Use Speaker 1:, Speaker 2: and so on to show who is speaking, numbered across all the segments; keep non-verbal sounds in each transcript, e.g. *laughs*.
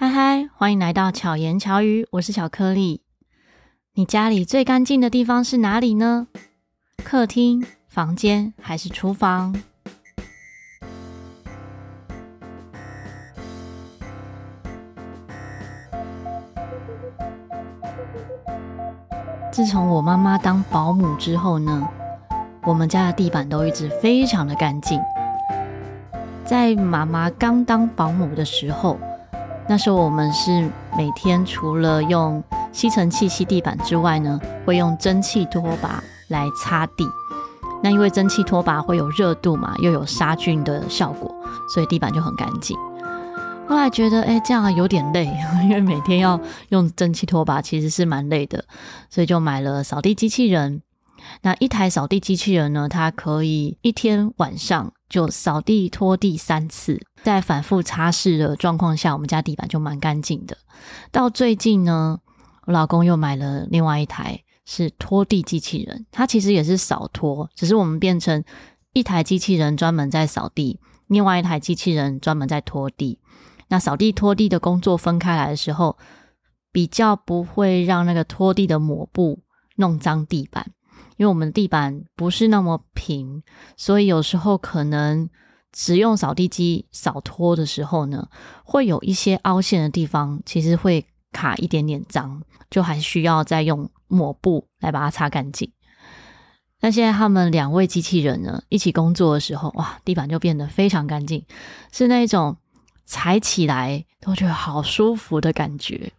Speaker 1: 嗨嗨，欢迎来到巧言巧语，我是巧克力。你家里最干净的地方是哪里呢？客厅、房间还是厨房？自从我妈妈当保姆之后呢，我们家的地板都一直非常的干净。在妈妈刚当保姆的时候，那时候我们是每天除了用吸尘器吸地板之外呢，会用蒸汽拖把来擦地。那因为蒸汽拖把会有热度嘛，又有杀菌的效果，所以地板就很干净。后来觉得，哎，这样有点累，*laughs* 因为每天要用蒸汽拖把，其实是蛮累的，所以就买了扫地机器人。那一台扫地机器人呢，它可以一天晚上就扫地拖地三次。在反复擦拭的状况下，我们家地板就蛮干净的。到最近呢，我老公又买了另外一台是拖地机器人，它其实也是扫拖，只是我们变成一台机器人专门在扫地，另外一台机器人专门在拖地。那扫地拖地的工作分开来的时候，比较不会让那个拖地的抹布弄脏地板，因为我们的地板不是那么平，所以有时候可能。只用扫地机扫拖的时候呢，会有一些凹陷的地方，其实会卡一点点脏，就还需要再用抹布来把它擦干净。那现在他们两位机器人呢，一起工作的时候，哇，地板就变得非常干净，是那种踩起来都觉得好舒服的感觉。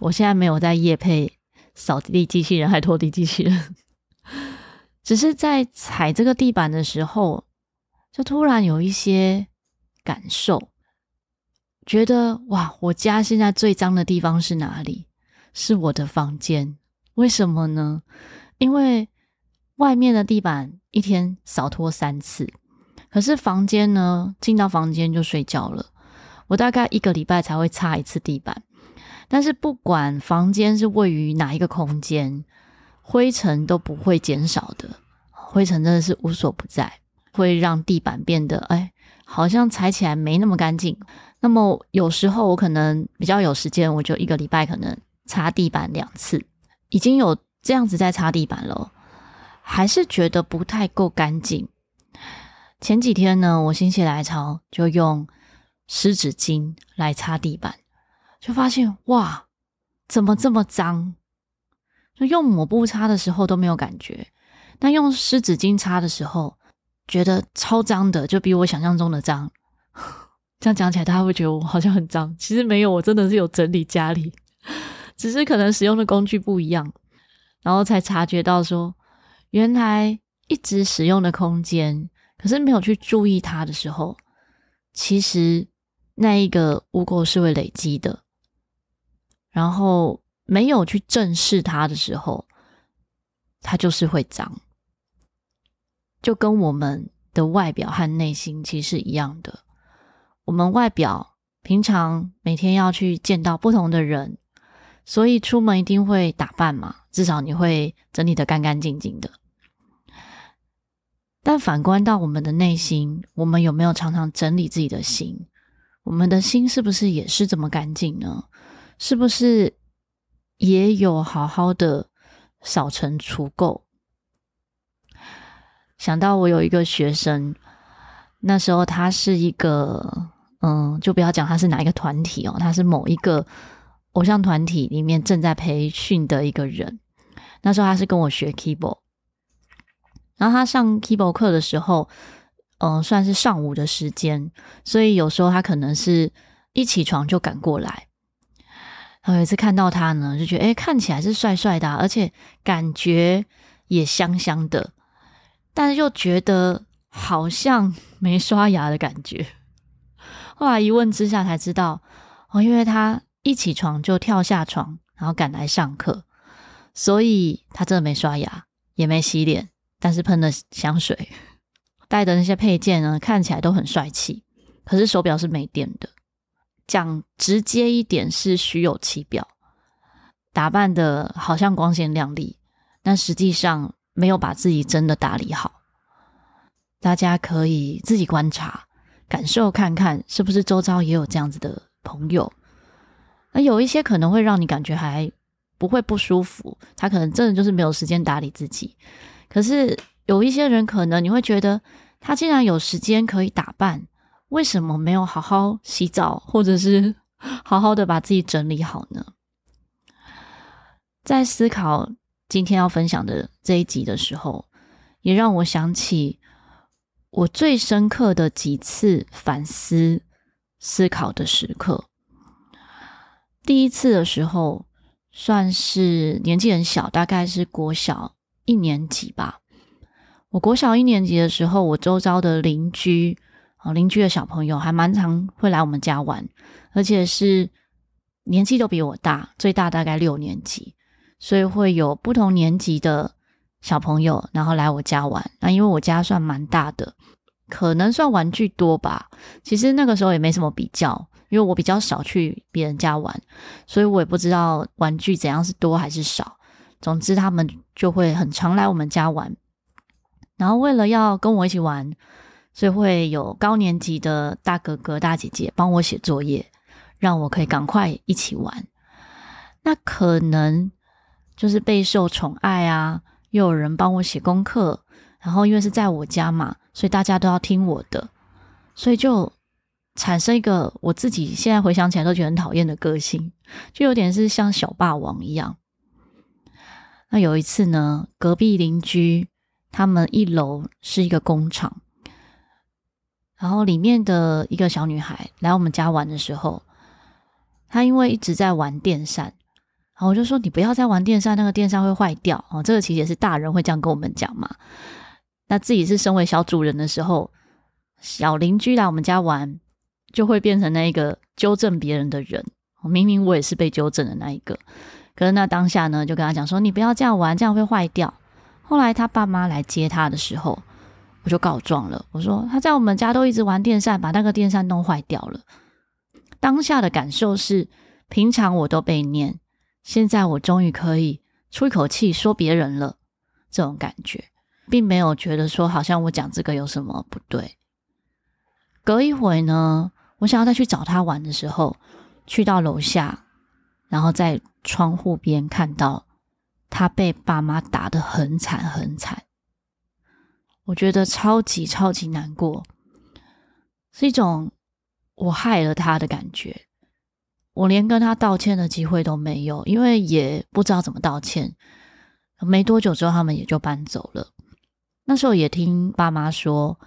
Speaker 1: 我现在没有在夜配扫地机器人还拖地机器人，只是在踩这个地板的时候。就突然有一些感受，觉得哇，我家现在最脏的地方是哪里？是我的房间。为什么呢？因为外面的地板一天扫拖三次，可是房间呢，进到房间就睡觉了。我大概一个礼拜才会擦一次地板。但是不管房间是位于哪一个空间，灰尘都不会减少的，灰尘真的是无所不在。会让地板变得哎，好像踩起来没那么干净。那么有时候我可能比较有时间，我就一个礼拜可能擦地板两次，已经有这样子在擦地板了，还是觉得不太够干净。前几天呢，我心血来潮就用湿纸巾来擦地板，就发现哇，怎么这么脏？就用抹布擦的时候都没有感觉，但用湿纸巾擦的时候。觉得超脏的，就比我想象中的脏。*laughs* 这样讲起来，大家会觉得我好像很脏。其实没有，我真的是有整理家里，*laughs* 只是可能使用的工具不一样，然后才察觉到说，原来一直使用的空间，可是没有去注意它的时候，其实那一个污垢是会累积的。然后没有去正视它的时候，它就是会脏。就跟我们的外表和内心其实是一样的。我们外表平常每天要去见到不同的人，所以出门一定会打扮嘛，至少你会整理得干干净净的。但反观到我们的内心，我们有没有常常整理自己的心？我们的心是不是也是这么干净呢？是不是也有好好的扫尘除垢？想到我有一个学生，那时候他是一个，嗯，就不要讲他是哪一个团体哦，他是某一个偶像团体里面正在培训的一个人。那时候他是跟我学 keyboard，然后他上 keyboard 课的时候，嗯，算是上午的时间，所以有时候他可能是一起床就赶过来。然后有一次看到他呢，就觉得，诶，看起来是帅帅的，而且感觉也香香的。但是又觉得好像没刷牙的感觉，*laughs* 后来一问之下才知道，哦，因为他一起床就跳下床，然后赶来上课，所以他真的没刷牙，也没洗脸，但是喷了香水，戴的那些配件呢，看起来都很帅气，可是手表是没电的。讲直接一点是虚有其表，打扮的好像光鲜亮丽，但实际上。没有把自己真的打理好，大家可以自己观察、感受看看，是不是周遭也有这样子的朋友？那有一些可能会让你感觉还不会不舒服，他可能真的就是没有时间打理自己。可是有一些人可能你会觉得，他竟然有时间可以打扮，为什么没有好好洗澡，或者是 *laughs* 好好的把自己整理好呢？在思考今天要分享的这一集的时候，也让我想起我最深刻的几次反思、思考的时刻。第一次的时候，算是年纪很小，大概是国小一年级吧。我国小一年级的时候，我周遭的邻居哦，邻居的小朋友还蛮常会来我们家玩，而且是年纪都比我大，最大大概六年级，所以会有不同年级的小朋友，然后来我家玩。那因为我家算蛮大的，可能算玩具多吧。其实那个时候也没什么比较。因为我比较少去别人家玩，所以我也不知道玩具怎样是多还是少。总之，他们就会很常来我们家玩。然后，为了要跟我一起玩，所以会有高年级的大哥哥、大姐姐帮我写作业，让我可以赶快一起玩。那可能就是备受宠爱啊，又有人帮我写功课。然后，因为是在我家嘛，所以大家都要听我的，所以就。产生一个我自己现在回想起来都觉得很讨厌的个性，就有点是像小霸王一样。那有一次呢，隔壁邻居他们一楼是一个工厂，然后里面的一个小女孩来我们家玩的时候，她因为一直在玩电扇，然后我就说：“你不要再玩电扇，那个电扇会坏掉。”哦，这个其实也是大人会这样跟我们讲嘛。那自己是身为小主人的时候，小邻居来我们家玩。就会变成那一个纠正别人的人。明明我也是被纠正的那一个，可是那当下呢，就跟他讲说：“你不要这样玩，这样会坏掉。”后来他爸妈来接他的时候，我就告状了。我说他在我们家都一直玩电扇，把那个电扇弄坏掉了。当下的感受是，平常我都被念，现在我终于可以出一口气说别人了。这种感觉，并没有觉得说好像我讲这个有什么不对。隔一会呢，我想要再去找他玩的时候，去到楼下，然后在窗户边看到他被爸妈打得很惨很惨，我觉得超级超级难过，是一种我害了他的感觉。我连跟他道歉的机会都没有，因为也不知道怎么道歉。没多久之后，他们也就搬走了。那时候也听爸妈说，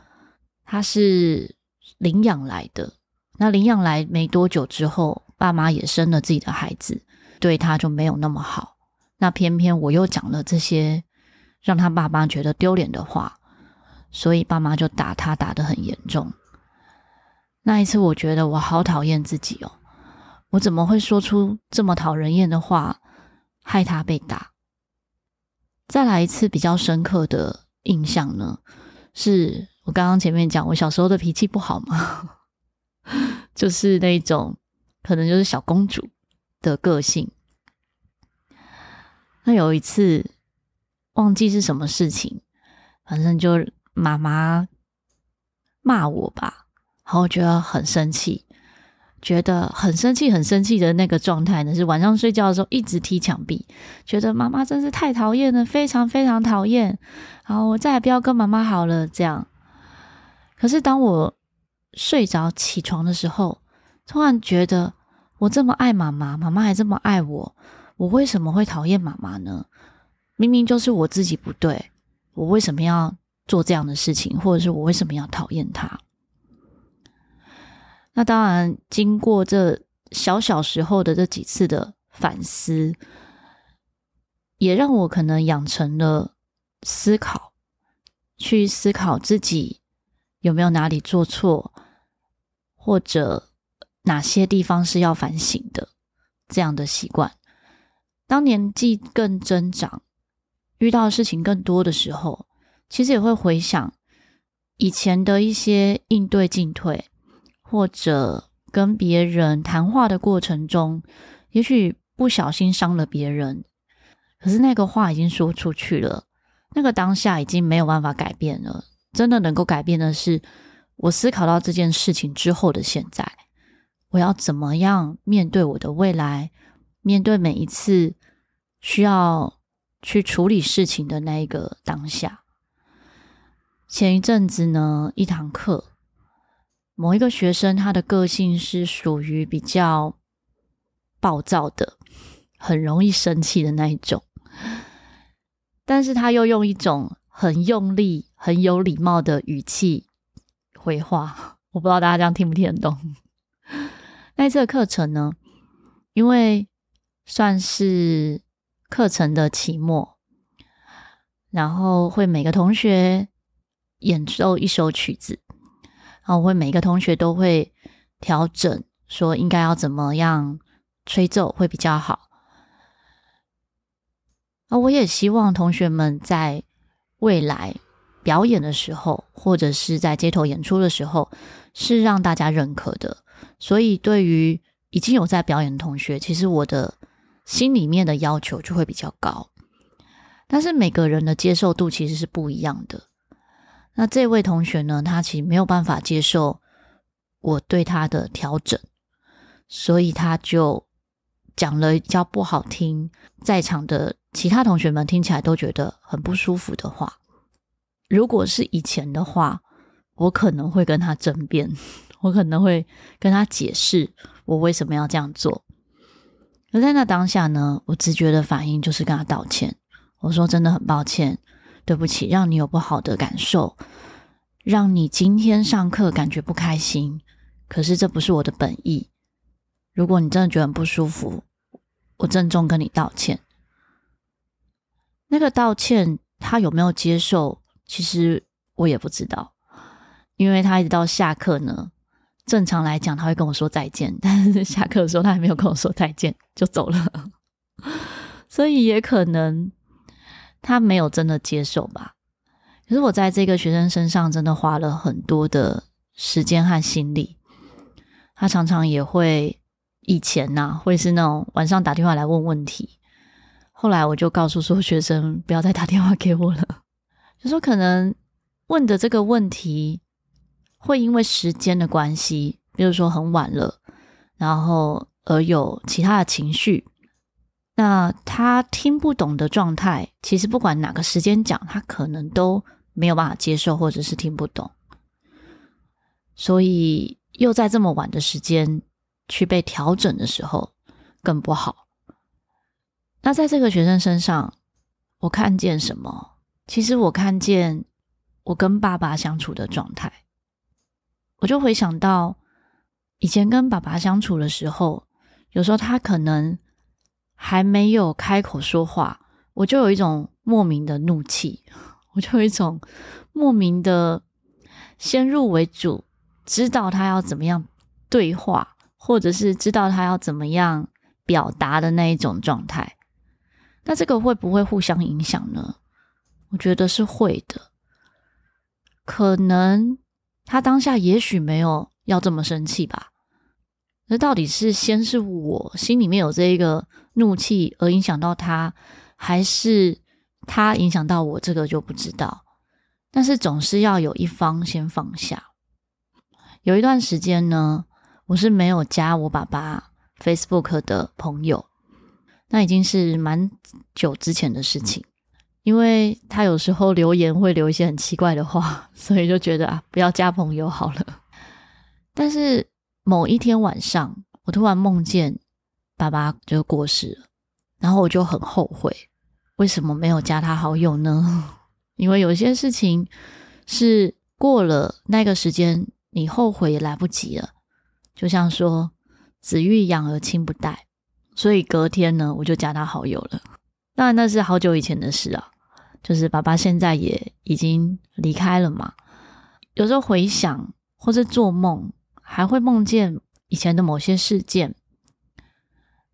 Speaker 1: 他是领养来的。那领养来没多久之后，爸妈也生了自己的孩子，对他就没有那么好。那偏偏我又讲了这些让他爸妈觉得丢脸的话，所以爸妈就打他，打得很严重。那一次，我觉得我好讨厌自己哦，我怎么会说出这么讨人厌的话，害他被打？再来一次比较深刻的印象呢，是我刚刚前面讲我小时候的脾气不好嘛。*laughs* 就是那种可能就是小公主的个性。那有一次忘记是什么事情，反正就妈妈骂我吧，然后我觉得很生气，觉得很生气、很生气的那个状态呢，是晚上睡觉的时候一直踢墙壁，觉得妈妈真是太讨厌了，非常非常讨厌。然后我再也不要跟妈妈好了，这样。可是当我睡着起床的时候，突然觉得我这么爱妈妈，妈妈还这么爱我，我为什么会讨厌妈妈呢？明明就是我自己不对，我为什么要做这样的事情，或者是我为什么要讨厌他？那当然，经过这小小时候的这几次的反思，也让我可能养成了思考，去思考自己。有没有哪里做错，或者哪些地方是要反省的？这样的习惯，当年纪更增长，遇到事情更多的时候，其实也会回想以前的一些应对进退，或者跟别人谈话的过程中，也许不小心伤了别人，可是那个话已经说出去了，那个当下已经没有办法改变了。真的能够改变的是，我思考到这件事情之后的现在，我要怎么样面对我的未来，面对每一次需要去处理事情的那一个当下。前一阵子呢，一堂课，某一个学生他的个性是属于比较暴躁的，很容易生气的那一种，但是他又用一种很用力、很有礼貌的语气回话。我不知道大家这样听不听得懂。*laughs* 那一次的课程呢，因为算是课程的期末，然后会每个同学。演奏一首曲子，然后我会每个同学都会调整，说应该要怎么样吹奏会比较好。啊我也希望同学们在未来表演的时候，或者是在街头演出的时候，是让大家认可的。所以，对于已经有在表演的同学，其实我的心里面的要求就会比较高。但是每个人的接受度其实是不一样的。那这位同学呢，他其实没有办法接受我对他的调整，所以他就讲了比较不好听，在场的其他同学们听起来都觉得很不舒服的话。如果是以前的话，我可能会跟他争辩，我可能会跟他解释我为什么要这样做。而在那当下呢，我直觉的反应就是跟他道歉，我说真的很抱歉。对不起，让你有不好的感受，让你今天上课感觉不开心。可是这不是我的本意。如果你真的觉得很不舒服，我郑重跟你道歉。那个道歉他有没有接受？其实我也不知道，因为他一直到下课呢。正常来讲他会跟我说再见，但是下课的时候他还没有跟我说再见就走了，*laughs* 所以也可能。他没有真的接受吧？可是我在这个学生身上真的花了很多的时间和心力。他常常也会以前呐、会是那种晚上打电话来问问题。后来我就告诉说学生不要再打电话给我了，*laughs* 就说可能问的这个问题会因为时间的关系，比如说很晚了，然后而有其他的情绪。那他听不懂的状态，其实不管哪个时间讲，他可能都没有办法接受，或者是听不懂。所以又在这么晚的时间去被调整的时候，更不好。那在这个学生身上，我看见什么？其实我看见我跟爸爸相处的状态，我就回想到以前跟爸爸相处的时候，有时候他可能。还没有开口说话，我就有一种莫名的怒气，*laughs* 我就有一种莫名的先入为主，知道他要怎么样对话，或者是知道他要怎么样表达的那一种状态。那这个会不会互相影响呢？我觉得是会的。可能他当下也许没有要这么生气吧。那到底是先是我心里面有这一个怒气而影响到他，还是他影响到我？这个就不知道。但是总是要有一方先放下。有一段时间呢，我是没有加我爸爸 Facebook 的朋友，那已经是蛮久之前的事情。因为他有时候留言会留一些很奇怪的话，所以就觉得啊，不要加朋友好了。*laughs* 但是。某一天晚上，我突然梦见爸爸就过世了，然后我就很后悔，为什么没有加他好友呢？*laughs* 因为有些事情是过了那个时间，你后悔也来不及了。就像说“子欲养而亲不待”，所以隔天呢，我就加他好友了。当然那是好久以前的事啊，就是爸爸现在也已经离开了嘛。有时候回想或者做梦。还会梦见以前的某些事件，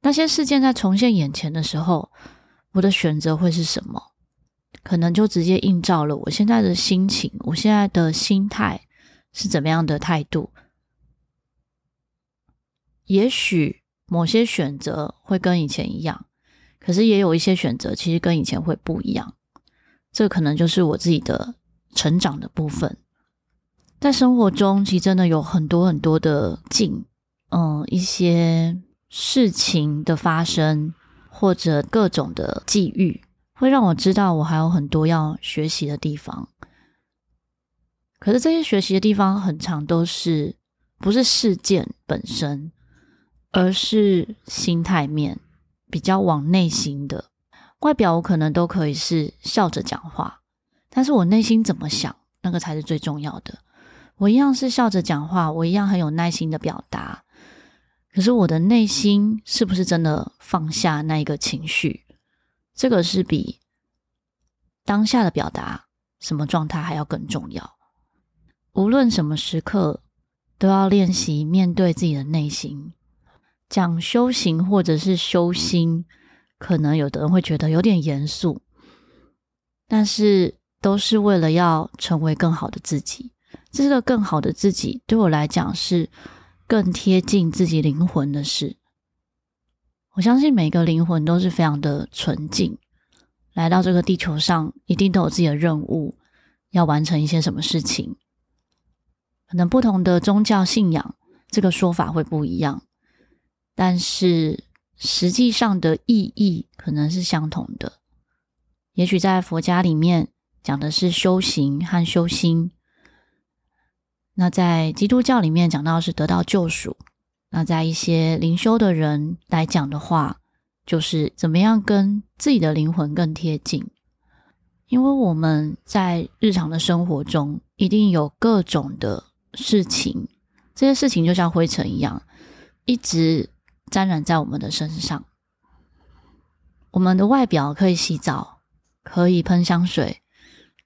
Speaker 1: 那些事件在重现眼前的时候，我的选择会是什么？可能就直接映照了我现在的心情，我现在的心态是怎么样的态度？也许某些选择会跟以前一样，可是也有一些选择其实跟以前会不一样。这可能就是我自己的成长的部分。在生活中，其实真的有很多很多的境，嗯，一些事情的发生，或者各种的际遇，会让我知道我还有很多要学习的地方。可是这些学习的地方，很长都是不是事件本身，而是心态面，比较往内心的。外表我可能都可以是笑着讲话，但是我内心怎么想，那个才是最重要的。我一样是笑着讲话，我一样很有耐心的表达，可是我的内心是不是真的放下那一个情绪？这个是比当下的表达什么状态还要更重要。无论什么时刻，都要练习面对自己的内心。讲修行或者是修心。可能有的人会觉得有点严肃，但是都是为了要成为更好的自己。这是个更好的自己，对我来讲是更贴近自己灵魂的事。我相信每个灵魂都是非常的纯净，来到这个地球上，一定都有自己的任务，要完成一些什么事情。可能不同的宗教信仰，这个说法会不一样，但是。实际上的意义可能是相同的，也许在佛家里面讲的是修行和修心，那在基督教里面讲到是得到救赎，那在一些灵修的人来讲的话，就是怎么样跟自己的灵魂更贴近，因为我们在日常的生活中一定有各种的事情，这些事情就像灰尘一样，一直。沾染在我们的身上，我们的外表可以洗澡，可以喷香水，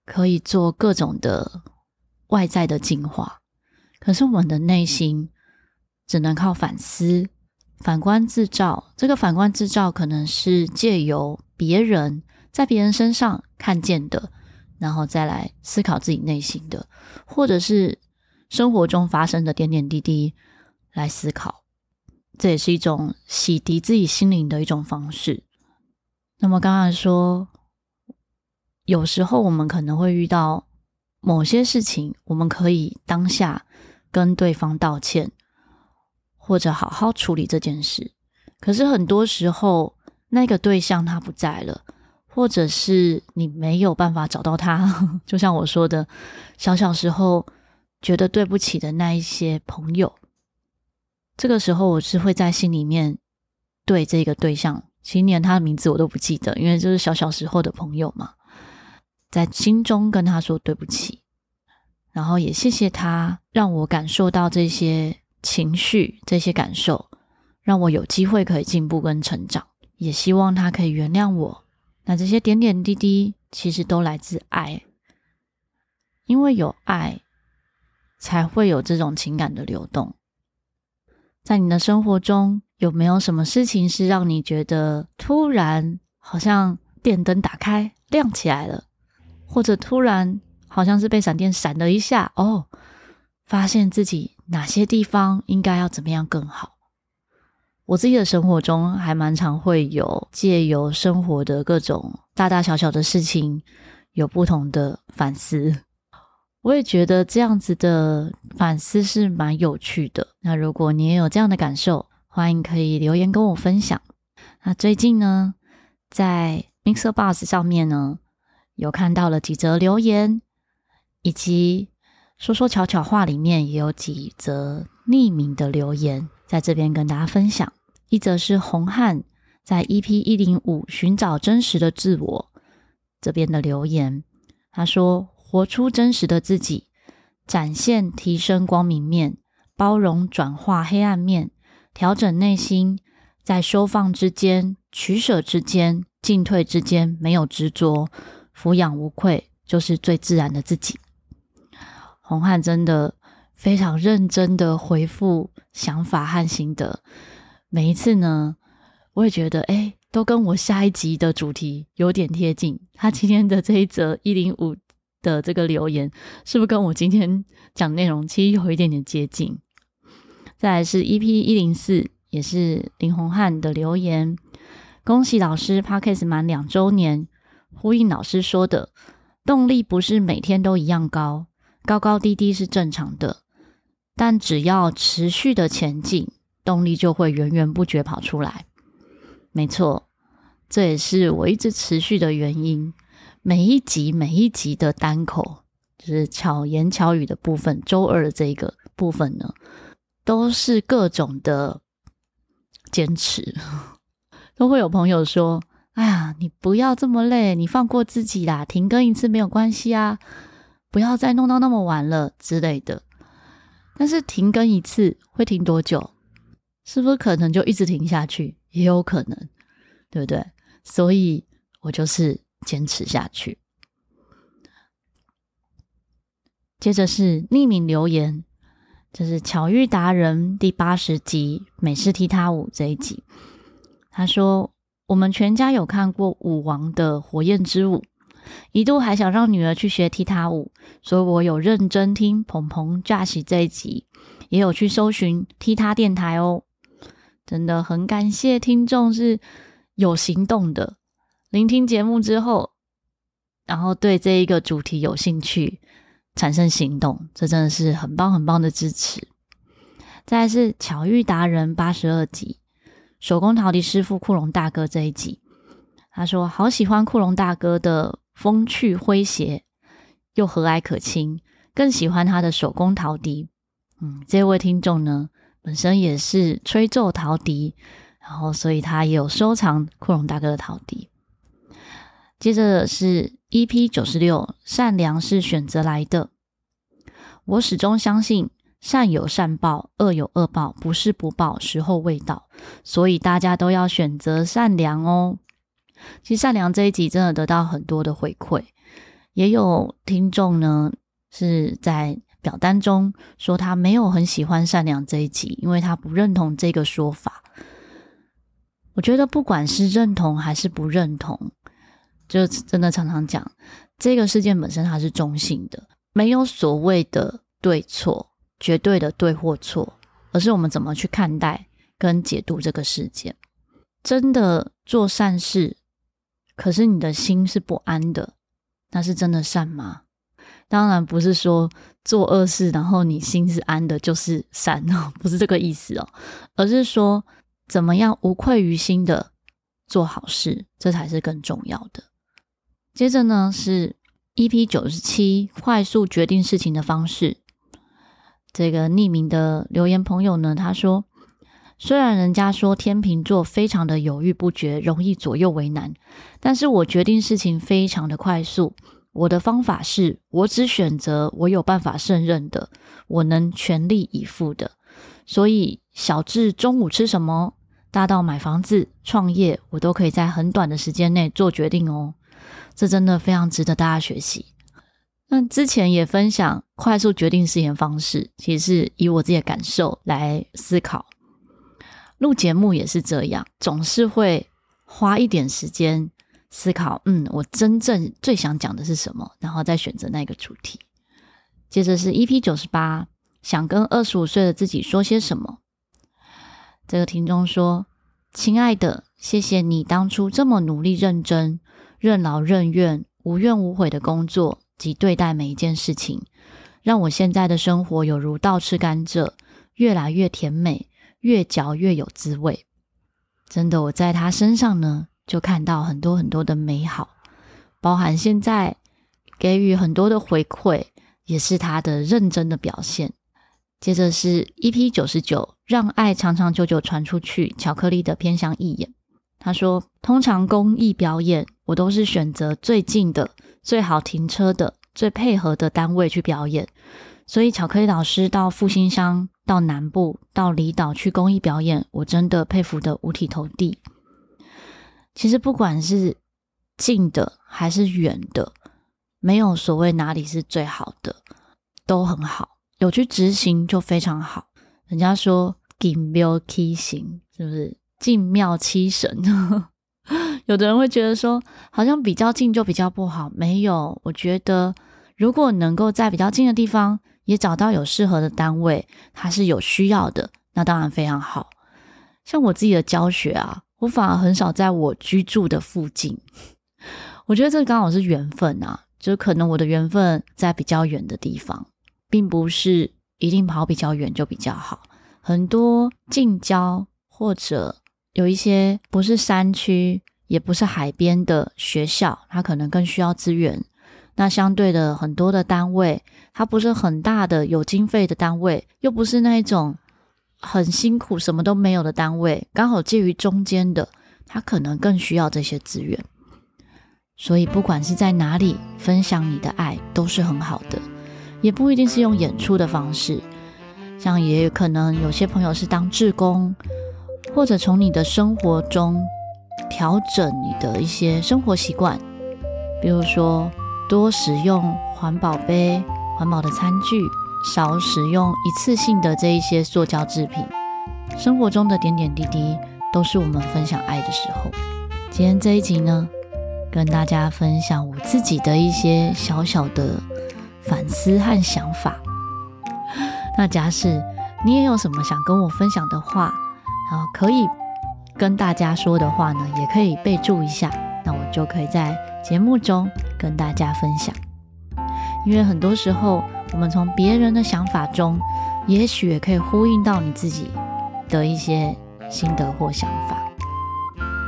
Speaker 1: 可以做各种的外在的净化。可是我们的内心只能靠反思、反观自照。这个反观自照，可能是借由别人在别人身上看见的，然后再来思考自己内心的，或者是生活中发生的点点滴滴来思考。这也是一种洗涤自己心灵的一种方式。那么刚才说，有时候我们可能会遇到某些事情，我们可以当下跟对方道歉，或者好好处理这件事。可是很多时候，那个对象他不在了，或者是你没有办法找到他。*laughs* 就像我说的，小小时候觉得对不起的那一些朋友。这个时候，我是会在心里面对这个对象，其实连他的名字我都不记得，因为就是小小时候的朋友嘛，在心中跟他说对不起，然后也谢谢他让我感受到这些情绪、这些感受，让我有机会可以进步跟成长，也希望他可以原谅我。那这些点点滴滴其实都来自爱，因为有爱，才会有这种情感的流动。在你的生活中，有没有什么事情是让你觉得突然好像电灯打开亮起来了，或者突然好像是被闪电闪了一下哦，发现自己哪些地方应该要怎么样更好？我自己的生活中还蛮常会有借由生活的各种大大小小的事情，有不同的反思。我也觉得这样子的反思是蛮有趣的。那如果你也有这样的感受，欢迎可以留言跟我分享。那最近呢，在 MixerBox 上面呢，有看到了几则留言，以及说说巧巧话里面也有几则匿名的留言，在这边跟大家分享。一则是洪汉在 EP 一零五寻找真实的自我这边的留言，他说。活出真实的自己，展现提升光明面，包容转化黑暗面，调整内心，在收放之间、取舍之间、进退之间，没有执着，俯仰无愧，就是最自然的自己。洪汉真的非常认真的回复想法和心得，每一次呢，我也觉得，哎，都跟我下一集的主题有点贴近。他今天的这一则一零五。的这个留言是不是跟我今天讲内容其实有一点点接近？再来是 EP 一零四，也是林洪汉的留言。恭喜老师 Podcast 满两周年，呼应老师说的，动力不是每天都一样高，高高低低是正常的，但只要持续的前进，动力就会源源不绝跑出来。没错，这也是我一直持续的原因。每一集每一集的单口，就是巧言巧语的部分，周二的这个部分呢，都是各种的坚持。*laughs* 都会有朋友说：“哎呀，你不要这么累，你放过自己啦，停更一次没有关系啊，不要再弄到那么晚了之类的。”但是停更一次会停多久？是不是可能就一直停下去？也有可能，对不对？所以我就是。坚持下去。接着是匿名留言，这是巧遇达人第八十集美式踢踏舞这一集。他说：“我们全家有看过舞王的火焰之舞，一度还想让女儿去学踢踏舞，所以我有认真听鹏鹏驾驶这一集，也有去搜寻踢踏电台哦。真的很感谢听众是有行动的。”聆听节目之后，然后对这一个主题有兴趣，产生行动，这真的是很棒很棒的支持。再是巧遇达人八十二集，手工陶笛师傅库龙大哥这一集，他说好喜欢库龙大哥的风趣诙谐，又和蔼可亲，更喜欢他的手工陶笛。嗯，这位听众呢，本身也是吹奏陶笛，然后所以他也有收藏库龙大哥的陶笛。接着是 EP 九十六，善良是选择来的。我始终相信善有善报，恶有恶报，不是不报，时候未到。所以大家都要选择善良哦。其实善良这一集真的得到很多的回馈，也有听众呢是在表单中说他没有很喜欢善良这一集，因为他不认同这个说法。我觉得不管是认同还是不认同。就真的常常讲，这个事件本身它是中性的，没有所谓的对错，绝对的对或错，而是我们怎么去看待跟解读这个事件。真的做善事，可是你的心是不安的，那是真的善吗？当然不是说做恶事，然后你心是安的，就是善哦，*laughs* 不是这个意思哦，而是说怎么样无愧于心的做好事，这才是更重要的。接着呢是 EP 九十七，快速决定事情的方式。这个匿名的留言朋友呢，他说：“虽然人家说天秤座非常的犹豫不决，容易左右为难，但是我决定事情非常的快速。我的方法是我只选择我有办法胜任的，我能全力以赴的。所以小至中午吃什么，大到买房子、创业，我都可以在很短的时间内做决定哦。”这真的非常值得大家学习。那之前也分享快速决定事情方式，其实是以我自己的感受来思考。录节目也是这样，总是会花一点时间思考。嗯，我真正最想讲的是什么，然后再选择那个主题。接着是 EP 九十八，想跟二十五岁的自己说些什么？这个听众说：“亲爱的，谢谢你当初这么努力认真。”任劳任怨、无怨无悔的工作及对待每一件事情，让我现在的生活有如倒吃甘蔗，越来越甜美，越嚼越有滋味。真的，我在他身上呢，就看到很多很多的美好，包含现在给予很多的回馈，也是他的认真的表现。接着是 EP 九十九，让爱长长久久传出去。巧克力的偏向义演，他说，通常公益表演。我都是选择最近的、最好停车的、最配合的单位去表演，所以巧克力老师到复兴乡、到南部、到离岛去公益表演，我真的佩服得五体投地。其实不管是近的还是远的，没有所谓哪里是最好的，都很好，有去执行就非常好。人家说“进庙七神”，是不是？进庙七神。*laughs* 有的人会觉得说，好像比较近就比较不好。没有，我觉得如果能够在比较近的地方也找到有适合的单位，它是有需要的，那当然非常好。像我自己的教学啊，我反而很少在我居住的附近。我觉得这刚好是缘分啊，就可能我的缘分在比较远的地方，并不是一定跑比较远就比较好。很多近郊或者有一些不是山区，也不是海边的学校，它可能更需要资源。那相对的，很多的单位，它不是很大的有经费的单位，又不是那一种很辛苦什么都没有的单位，刚好介于中间的，它可能更需要这些资源。所以，不管是在哪里分享你的爱，都是很好的，也不一定是用演出的方式，像也有可能有些朋友是当志工，或者从你的生活中调整你的一些生活习惯，比如说。多使用环保杯、环保的餐具，少使用一次性的这一些塑胶制品。生活中的点点滴滴，都是我们分享爱的时候。今天这一集呢，跟大家分享我自己的一些小小的反思和想法。那假使你也有什么想跟我分享的话，然后可以跟大家说的话呢，也可以备注一下，那我就可以在节目中。跟大家分享，因为很多时候，我们从别人的想法中，也许也可以呼应到你自己的一些心得或想法。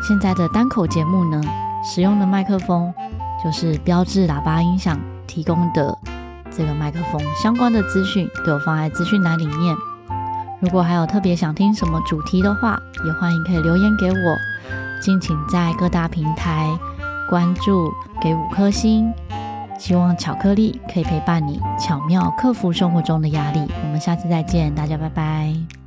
Speaker 1: 现在的单口节目呢，使用的麦克风就是标志喇叭音响提供的这个麦克风，相关的资讯都有放在资讯栏里面。如果还有特别想听什么主题的话，也欢迎可以留言给我，敬请在各大平台。关注，给五颗星，希望巧克力可以陪伴你，巧妙克服生活中的压力。我们下次再见，大家拜拜。